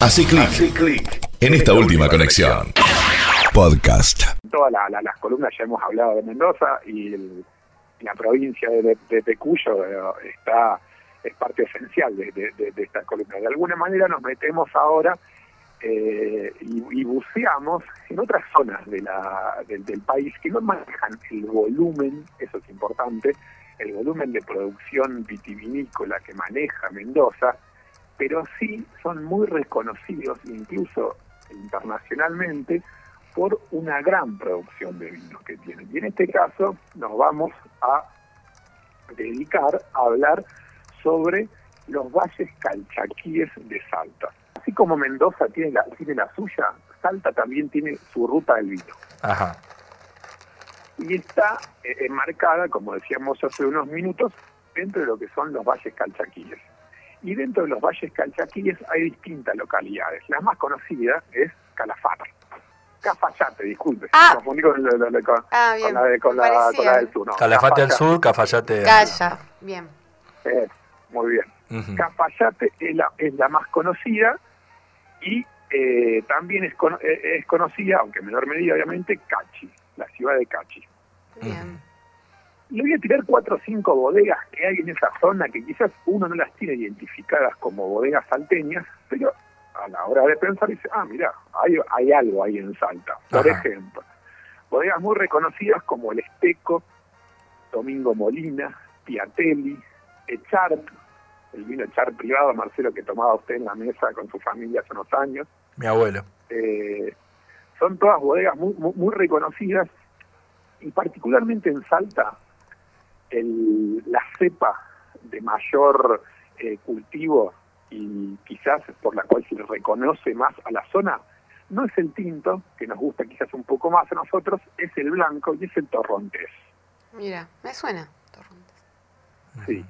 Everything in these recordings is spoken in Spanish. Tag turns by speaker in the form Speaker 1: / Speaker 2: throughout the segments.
Speaker 1: Hace clic en esta última conexión. Podcast.
Speaker 2: todas la- la- las columnas ya hemos hablado de Mendoza y el- la provincia de, de, de Cuyo eh, está es parte esencial de, de- esta columna. De alguna manera nos metemos ahora eh, y, y buceamos en otras zonas de la, del país que no manejan el volumen, eso es importante, el volumen de producción vitivinícola que maneja Mendoza, pero sí son muy reconocidos incluso internacionalmente por una gran producción de vinos que tienen. Y en este caso nos vamos a dedicar a hablar sobre los valles calchaquíes de Salta. Así como Mendoza tiene la, tiene la suya, Salta también tiene su ruta del vino.
Speaker 3: Ajá.
Speaker 2: Y está eh, enmarcada, como decíamos hace unos minutos, dentro de lo que son los valles calchaquíes. Y dentro de los valles calchaquíes hay distintas localidades. La más conocida es Calafate. Cafayate, disculpe.
Speaker 4: Ah.
Speaker 2: Confundí con, la- la- la- con-
Speaker 4: Ah,
Speaker 2: con la, de- con la- con la del sur. No,
Speaker 3: Calafate al sur, Cafayate.
Speaker 4: Calla. Bien.
Speaker 2: Eh, muy bien.
Speaker 3: Ujú.
Speaker 2: Cafayate es la, es la más conocida y eh, también es, cono- eh, es conocida, aunque en menor medida obviamente, Cachi, la ciudad de Cachi.
Speaker 4: Bien.
Speaker 2: Le voy a tirar cuatro o cinco bodegas que hay en esa zona que quizás uno no las tiene identificadas como bodegas salteñas, pero a la hora de pensar dice, ah, mira, hay, hay algo ahí en Salta. Por
Speaker 3: Ajá.
Speaker 2: ejemplo, bodegas muy reconocidas como el Esteco, Domingo Molina, Piatelli, Echart, el vino Echart privado, Marcelo, que tomaba usted en la mesa con su familia hace unos años.
Speaker 3: Mi abuelo.
Speaker 2: Eh, son todas bodegas muy, muy, muy reconocidas y particularmente en Salta el, la cepa de mayor eh, cultivo y quizás por la cual se le reconoce más a la zona no es el tinto, que nos gusta quizás un poco más a nosotros, es el blanco y es el torrontés.
Speaker 4: Mira, me suena. Torrontés.
Speaker 2: Sí.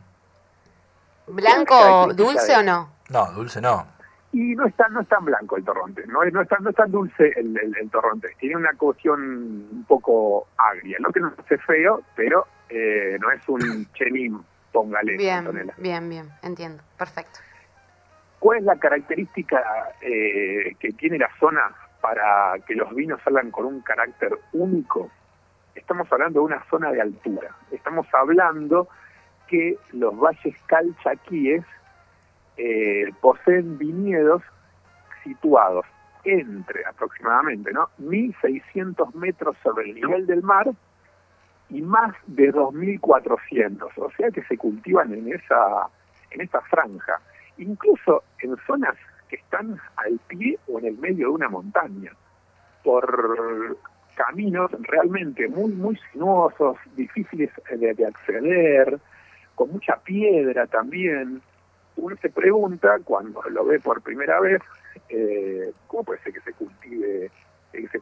Speaker 4: ¿Blanco dulce
Speaker 2: de-
Speaker 4: o no?
Speaker 3: No, dulce no.
Speaker 2: Y no es tan, no es tan blanco el torrontés, no es, no es, tan, no es tan dulce el, el, el torrontés, tiene una cuestión un poco agria, no que no hace feo, pero eh, no es un chenin, póngale,
Speaker 4: Bien,
Speaker 2: Antonella.
Speaker 4: bien, bien. Entiendo. Perfecto.
Speaker 2: ¿Cuál es la característica eh, que tiene la zona para que los vinos salgan con un carácter único? Estamos hablando de una zona de altura. Estamos hablando que los valles calchaquíes eh, poseen viñedos situados entre aproximadamente ¿no? 1.600 metros sobre el nivel del mar y más de 2.400. O sea que se cultivan en esa, en esa franja incluso en zonas que están al pie o en el medio de una montaña, por caminos realmente muy, muy sinuosos, difíciles de, de acceder, con mucha piedra también. Uno se pregunta, cuando lo ve por primera vez, eh, ¿cómo puede ser que se cultive,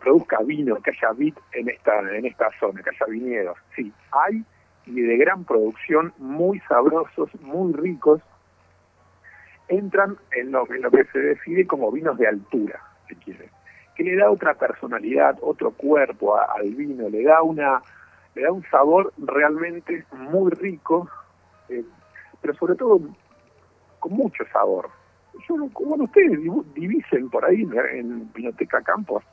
Speaker 2: produzca vino, que haya vid en esta, en esta zona, que haya viñedos? Sí, hay y de gran producción, muy sabrosos, muy ricos, entran en lo, en lo que se define como vinos de altura, si quiere, que le da otra personalidad, otro cuerpo al vino, le da una le da un sabor realmente muy rico, eh, pero sobre todo con mucho sabor. Yo, no- bueno, ustedes divisen por ahí en Vinoteca Campos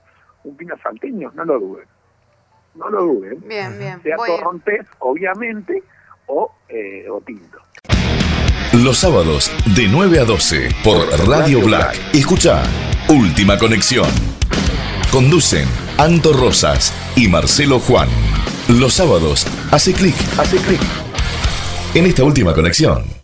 Speaker 2: un vino salteño, no lo duden, no lo duden,
Speaker 4: Bien, bien.
Speaker 2: sea
Speaker 4: Voy a
Speaker 2: torrontés, obviamente, o, eh, o tinto.
Speaker 1: Los sábados de 9 a 12 por Radio Black. Escucha Última Conexión. Conducen Anto Rosas y Marcelo Juan. Los sábados hace clic, hace clic en esta última conexión.